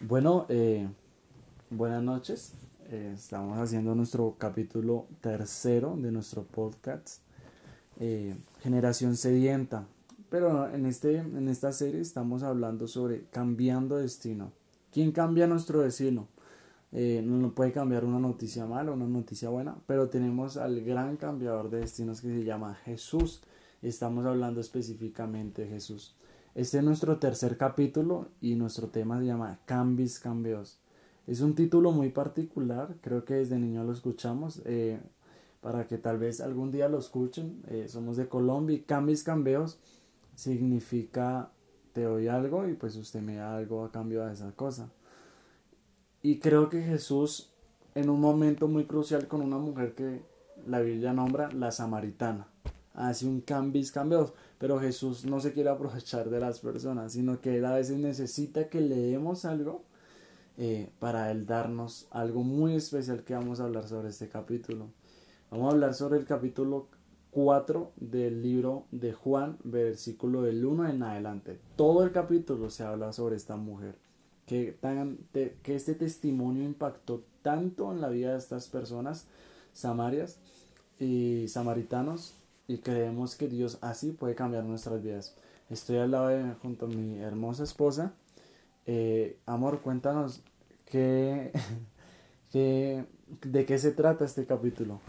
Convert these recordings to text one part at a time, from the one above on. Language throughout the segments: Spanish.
Bueno, eh, buenas noches. Eh, estamos haciendo nuestro capítulo tercero de nuestro podcast, eh, Generación Sedienta. Pero en, este, en esta serie estamos hablando sobre cambiando destino. ¿Quién cambia nuestro destino? no puede cambiar una noticia mala, una noticia buena, pero tenemos al gran cambiador de destinos que se llama Jesús. Estamos hablando específicamente de Jesús. Este es nuestro tercer capítulo y nuestro tema se llama Cambis Cambios. Es un título muy particular, creo que desde niño lo escuchamos, eh, para que tal vez algún día lo escuchen. Eh, somos de Colombia y Cambis Cambios significa te doy algo y pues usted me da algo a cambio de esa cosa. Y creo que Jesús en un momento muy crucial con una mujer que la Biblia nombra la samaritana hace un cambis cambios, pero Jesús no se quiere aprovechar de las personas, sino que él a veces necesita que le demos algo eh, para él darnos algo muy especial que vamos a hablar sobre este capítulo. Vamos a hablar sobre el capítulo 4 del libro de Juan, versículo del 1 en adelante. Todo el capítulo se habla sobre esta mujer. Que, tan, que este testimonio impactó tanto en la vida de estas personas, samarias y samaritanos, y creemos que Dios así puede cambiar nuestras vidas. Estoy al lado de, junto a mi hermosa esposa. Eh, amor, cuéntanos qué, de qué se trata este capítulo.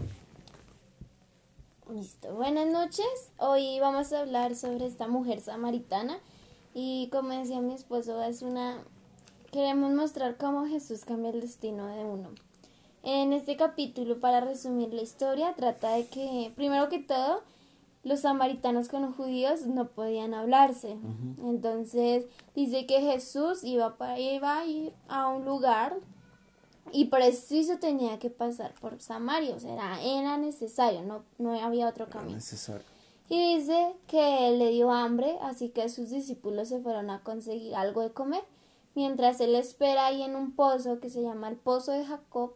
Listo, buenas noches. Hoy vamos a hablar sobre esta mujer samaritana y como decía mi esposo, es una... Queremos mostrar cómo Jesús cambia el destino de uno. En este capítulo, para resumir la historia, trata de que, primero que todo, los samaritanos con los judíos no podían hablarse. Entonces dice que Jesús iba, para, iba a ir a un lugar y preciso tenía que pasar por Samaria, o sea, era, necesario, no, no había otro camino. Necesario. Y dice que le dio hambre, así que sus discípulos se fueron a conseguir algo de comer, mientras él espera ahí en un pozo que se llama el Pozo de Jacob,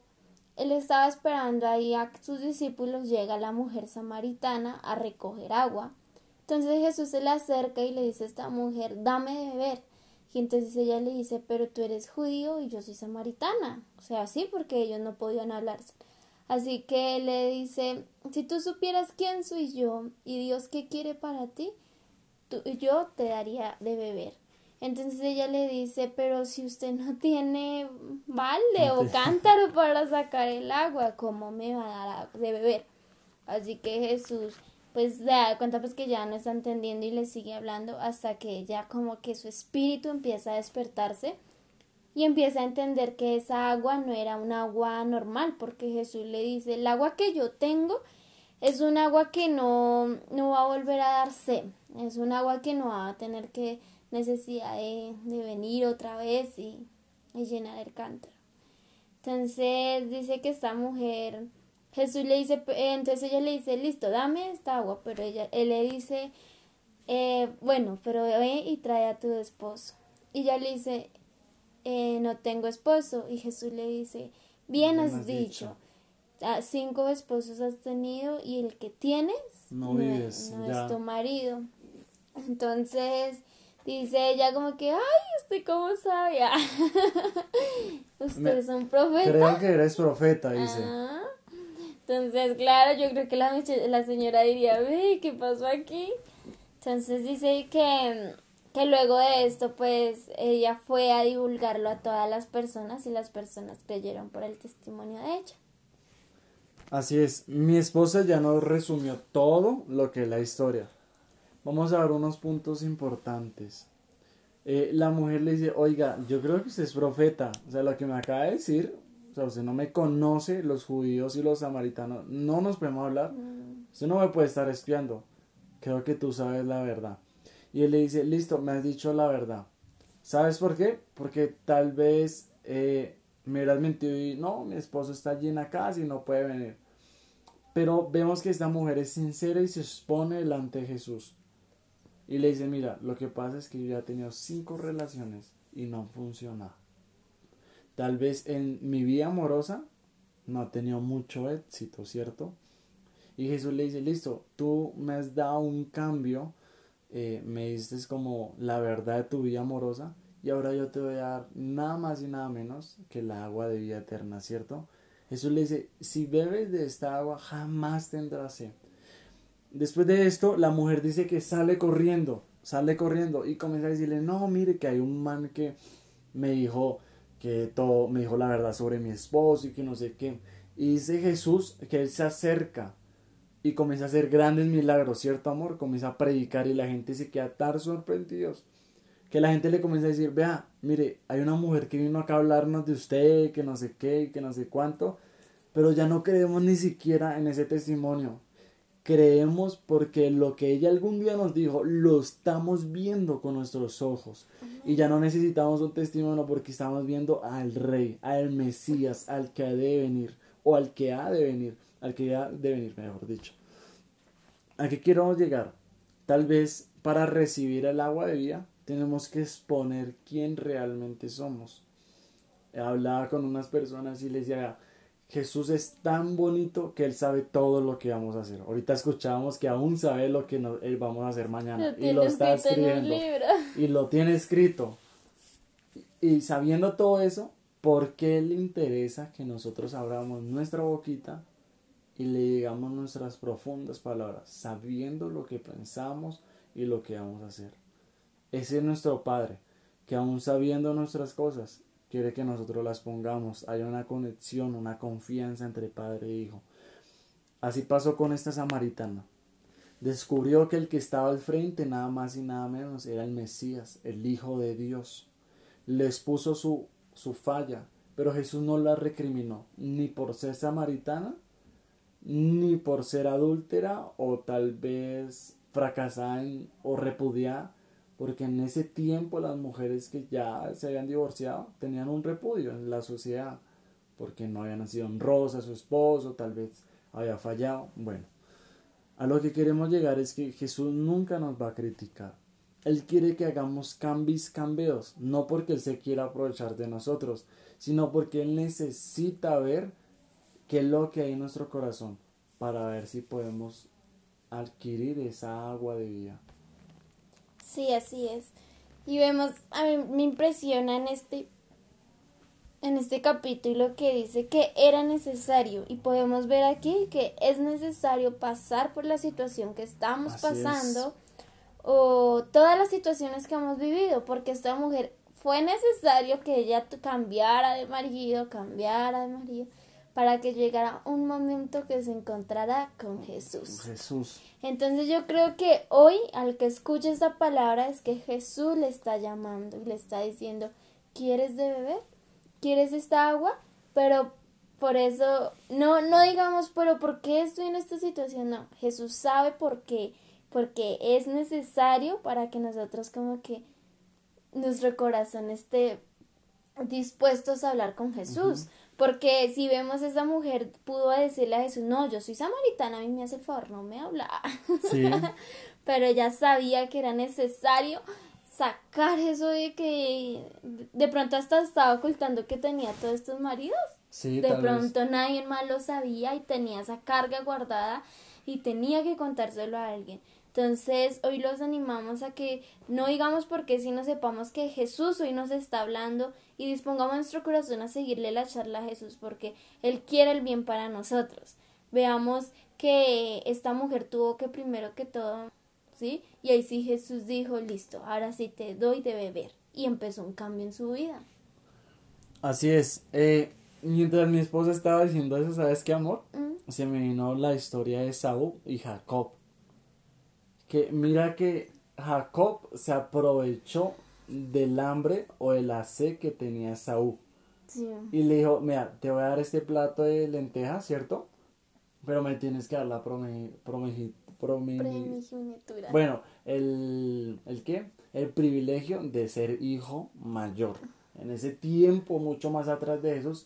él estaba esperando ahí a sus discípulos, llega la mujer samaritana a recoger agua. Entonces Jesús se le acerca y le dice a esta mujer, dame de beber. Y entonces ella le dice, pero tú eres judío y yo soy samaritana. O sea, sí, porque ellos no podían hablarse. Así que le dice, si tú supieras quién soy yo y Dios qué quiere para ti, tú, yo te daría de beber. Entonces ella le dice, pero si usted no tiene balde o cántaro para sacar el agua, ¿cómo me va a dar de beber? Así que Jesús pues le da cuenta pues que ya no está entendiendo y le sigue hablando hasta que ella como que su espíritu empieza a despertarse y empieza a entender que esa agua no era un agua normal porque Jesús le dice, el agua que yo tengo es un agua que no, no va a volver a darse, es un agua que no va a tener que necesidad de, venir otra vez y, llenar el cántaro. Entonces dice que esta mujer, Jesús le dice, entonces ella le dice, listo, dame esta agua, pero ella, él le dice, eh, bueno, pero ve y trae a tu esposo. Y ella le dice, eh, no tengo esposo. Y Jesús le dice, bien has, dicho. Ah, cinco esposos has tenido y el que tienes no, es tu marido. Entonces, Dice ella como que, ay, usted cómo sabía. usted es un profeta. Creo que eres profeta, dice. Entonces, claro, yo creo que la, la señora diría, ve, ¿qué pasó aquí? Entonces dice que, que luego de esto, pues, ella fue a divulgarlo a todas las personas y las personas creyeron por el testimonio de ella. Así es, mi esposa ya nos resumió todo lo que es la historia. Vamos a ver unos puntos importantes. Eh, la mujer le dice, oiga, yo creo que usted es profeta. O sea, lo que me acaba de decir, o sea, usted no me conoce, los judíos y los samaritanos, no nos podemos hablar. Mm. Usted no me puede estar espiando. Creo que tú sabes la verdad. Y él le dice, listo, me has dicho la verdad. ¿Sabes por qué? Porque tal vez eh, me hubieras mentido y no, mi esposo está allí en la casa y no puede venir. Pero vemos que esta mujer es sincera y se expone delante de Jesús. Y le dice, mira, lo que pasa es que yo ya he tenido cinco relaciones y no funciona. Tal vez en mi vida amorosa no ha tenido mucho éxito, ¿cierto? Y Jesús le dice, listo, tú me has dado un cambio, eh, me dices como la verdad de tu vida amorosa y ahora yo te voy a dar nada más y nada menos que el agua de vida eterna, ¿cierto? Jesús le dice, si bebes de esta agua jamás tendrás sed. Después de esto, la mujer dice que sale corriendo, sale corriendo y comienza a decirle, no, mire que hay un man que me dijo que todo, me dijo la verdad sobre mi esposo y que no sé qué. Y dice Jesús que él se acerca y comienza a hacer grandes milagros, ¿cierto amor? Comienza a predicar y la gente se queda tan sorprendidos. Que la gente le comienza a decir, vea, mire, hay una mujer que vino acá a hablarnos de usted, que no sé qué, que no sé cuánto, pero ya no creemos ni siquiera en ese testimonio creemos porque lo que ella algún día nos dijo lo estamos viendo con nuestros ojos y ya no necesitamos un testimonio porque estamos viendo al rey, al Mesías, al que ha de venir o al que ha de venir, al que ha de venir, mejor dicho. ¿A qué queremos llegar? Tal vez para recibir el agua de vida tenemos que exponer quién realmente somos. Hablaba con unas personas y les decía, Jesús es tan bonito que Él sabe todo lo que vamos a hacer. Ahorita escuchábamos que aún sabe lo que Él vamos a hacer mañana. y lo está escribiendo. Y lo tiene escrito. Y sabiendo todo eso, ¿por qué le interesa que nosotros abramos nuestra boquita y le digamos nuestras profundas palabras, sabiendo lo que pensamos y lo que vamos a hacer? Ese es nuestro Padre, que aún sabiendo nuestras cosas, quiere que nosotros las pongamos. Hay una conexión, una confianza entre padre e hijo. Así pasó con esta samaritana. Descubrió que el que estaba al frente, nada más y nada menos, era el Mesías, el Hijo de Dios. Le expuso su, su falla, pero Jesús no la recriminó, ni por ser samaritana, ni por ser adúltera o tal vez fracasada o repudiada, porque en ese tiempo las mujeres que ya se habían divorciado tenían un repudio en la sociedad, porque no había nacido honrosa su esposo, tal vez había fallado. Bueno, a lo que queremos llegar es que Jesús nunca nos va a criticar. Él quiere que hagamos cambios, cambios, no porque Él se quiera aprovechar de nosotros, sino porque Él necesita ver qué es lo que hay en nuestro corazón para ver si podemos adquirir esa agua de vida. Sí, así es. Y vemos, a mí me impresiona en este, en este capítulo que dice que era necesario y podemos ver aquí que es necesario pasar por la situación que estamos pasando o todas las situaciones que hemos vivido, porque esta mujer fue necesario que ella cambiara de marido, cambiara de marido para que llegara un momento que se encontrara con Jesús. Jesús. Entonces yo creo que hoy al que escuche esta palabra es que Jesús le está llamando y le está diciendo, ¿quieres de beber? ¿Quieres esta agua? Pero por eso, no, no digamos, pero ¿por qué estoy en esta situación? No, Jesús sabe por qué, porque es necesario para que nosotros como que nuestro corazón esté dispuestos a hablar con Jesús. Porque si vemos esa mujer pudo decirle a Jesús, no, yo soy samaritana, a mí me hace el favor, no me habla. Sí. Pero ella sabía que era necesario sacar eso de que de pronto hasta estaba ocultando que tenía todos estos maridos. Sí, de pronto nadie más lo sabía y tenía esa carga guardada y tenía que contárselo a alguien. Entonces, hoy los animamos a que no digamos porque si no sepamos que Jesús hoy nos está hablando y dispongamos nuestro corazón a seguirle la charla a Jesús porque Él quiere el bien para nosotros. Veamos que esta mujer tuvo que primero que todo, ¿sí? Y ahí sí Jesús dijo, listo, ahora sí te doy de beber. Y empezó un cambio en su vida. Así es. Eh, mientras mi esposa estaba diciendo eso, ¿sabes qué, amor? Mm. Se me vino la historia de Saúl y Jacob que mira que Jacob se aprovechó del hambre o de la sed que tenía Saúl. Y le dijo, mira, te voy a dar este plato de lentejas, ¿cierto? Pero me tienes que dar la promesa Bueno, el, el qué? El privilegio de ser hijo mayor. En ese tiempo, mucho más atrás de esos,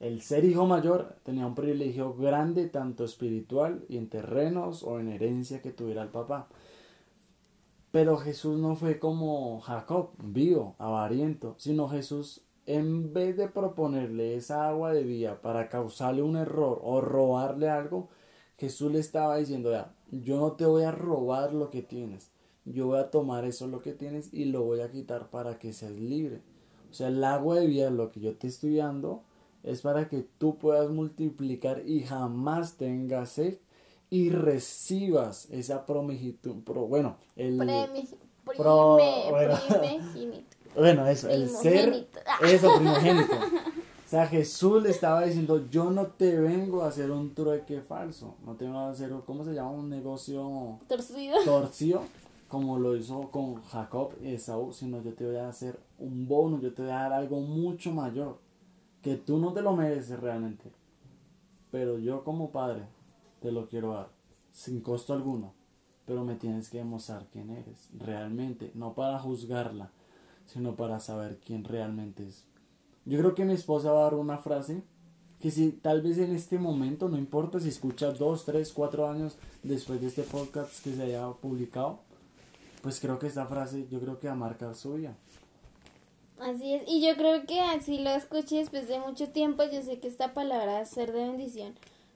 el ser hijo mayor tenía un privilegio grande, tanto espiritual y en terrenos o en herencia que tuviera el papá. Pero Jesús no fue como Jacob, vivo, avariento, sino Jesús, en vez de proponerle esa agua de vida para causarle un error o robarle algo, Jesús le estaba diciendo, ya, yo no te voy a robar lo que tienes, yo voy a tomar eso lo que tienes y lo voy a quitar para que seas libre. O sea, el agua de vida, lo que yo te estoy dando, es para que tú puedas multiplicar y jamás tengas sed y recibas esa promigitud, bueno, el pro, bueno, bueno, eso, el ser, eso, primogénito. O sea, Jesús le estaba diciendo, yo no te vengo a hacer un trueque falso, no te vengo a hacer, ¿cómo se llama? Un negocio torcido. Torcido, como lo hizo con Jacob y Esaú, sino yo te voy a hacer un bono, yo te voy a dar algo mucho mayor, que tú no te lo mereces realmente, pero yo como padre te lo quiero dar, sin costo alguno, pero me tienes que demostrar quién eres, realmente, no para juzgarla, sino para saber quién realmente es. Yo creo que mi esposa va a dar una frase que si tal vez en este momento, no importa si escucha dos, tres, cuatro años después de este podcast que se haya publicado, pues creo que esta frase yo creo que va a marcar su vida. Así es, y yo creo que así lo escuché después de mucho tiempo, yo sé que esta palabra va a ser de bendición,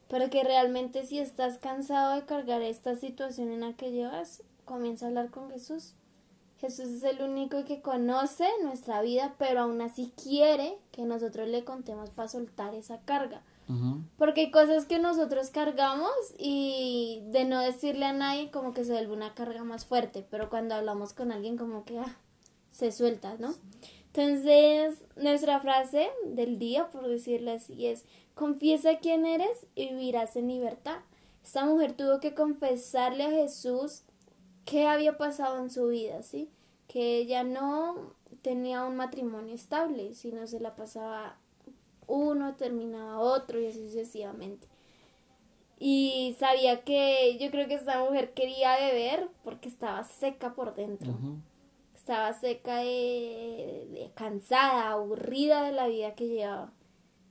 pero que realmente si estás cansado de cargar esta situación en la que llevas, comienza a hablar con Jesús. Jesús es el único que conoce nuestra vida, pero aún así quiere que nosotros le contemos para soltar esa carga. Porque hay cosas que nosotros cargamos y de no decirle a nadie como que se vuelve una carga más fuerte, pero cuando hablamos con alguien como que ah, se suelta, ¿no? Entonces, nuestra frase del día, por decirlo así, es, confiesa quién eres y vivirás en libertad. Esta mujer tuvo que confesarle a Jesús qué había pasado en su vida, ¿sí? Que ella no tenía un matrimonio estable, sino se la pasaba uno, terminaba otro y así sucesivamente. Y sabía que yo creo que esta mujer quería beber porque estaba seca por dentro. Estaba seca de, cansada, aburrida de la vida que llevaba.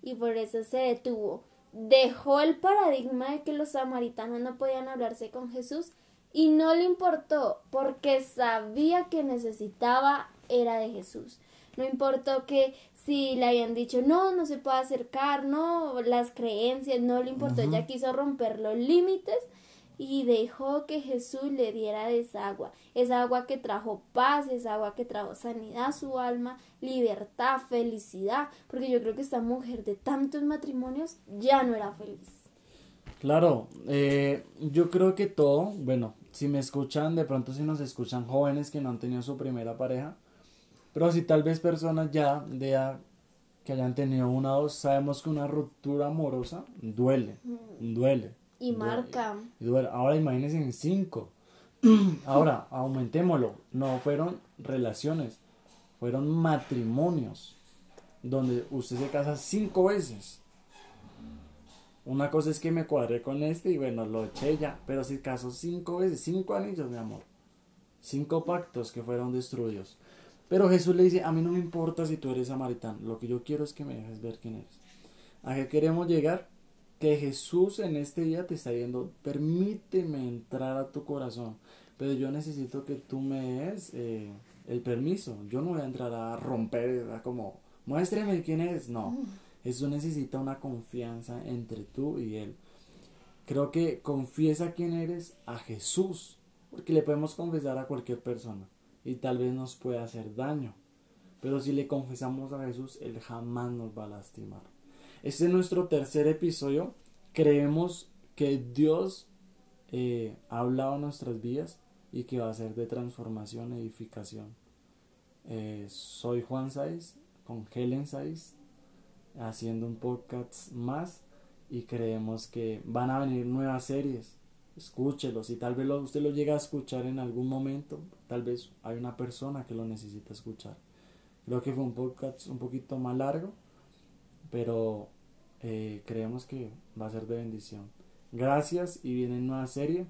Y por eso se detuvo. Dejó el paradigma de que los samaritanos no podían hablarse con Jesús y no le importó porque sabía que necesitaba era de Jesús. No importó que si le habían dicho no, no se puede acercar, no, las creencias, no le importó, ella quiso romper los límites y dejó que Jesús le diera de esa agua, esa agua que trajo paz, esa agua que trajo sanidad a su alma, libertad, felicidad, porque yo creo que esta mujer de tantos matrimonios ya no era feliz. Claro, eh, yo creo que todo, bueno, si me escuchan, de pronto si nos escuchan jóvenes que no han tenido su primera pareja, pero si tal vez personas ya de que hayan tenido una o dos, sabemos que una ruptura amorosa duele, mm. duele. Y marca. Y. Ahora imagínense en cinco. Ahora, aumentémoslo. No fueron relaciones, fueron matrimonios donde usted se casa cinco veces. Una cosa es que me cuadré con este y bueno, lo eché ya, pero si casó cinco veces, cinco anillos, mi amor. Cinco pactos que fueron destruidos. Pero Jesús le dice, a mí no me importa si tú eres samaritano, lo que yo quiero es que me dejes ver quién eres. ¿A qué queremos llegar? Que Jesús en este día te está diciendo, permíteme entrar a tu corazón, pero yo necesito que tú me des eh, el permiso. Yo no voy a entrar a romper, a como, muéstreme quién es. No, Jesús necesita una confianza entre tú y Él. Creo que confiesa quién eres a Jesús, porque le podemos confesar a cualquier persona y tal vez nos pueda hacer daño. Pero si le confesamos a Jesús, Él jamás nos va a lastimar. Este es nuestro tercer episodio. Creemos que Dios eh, ha hablado nuestras vidas y que va a ser de transformación, edificación. Eh, soy Juan Saiz con Helen Saiz haciendo un podcast más y creemos que van a venir nuevas series escúchelos y tal vez usted lo llega a escuchar en algún momento, tal vez hay una persona que lo necesita escuchar. Creo que fue un podcast un poquito más largo, pero eh, creemos que va a ser de bendición. Gracias y viene nueva serie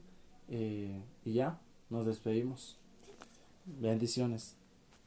eh, y ya, nos despedimos. Bendiciones.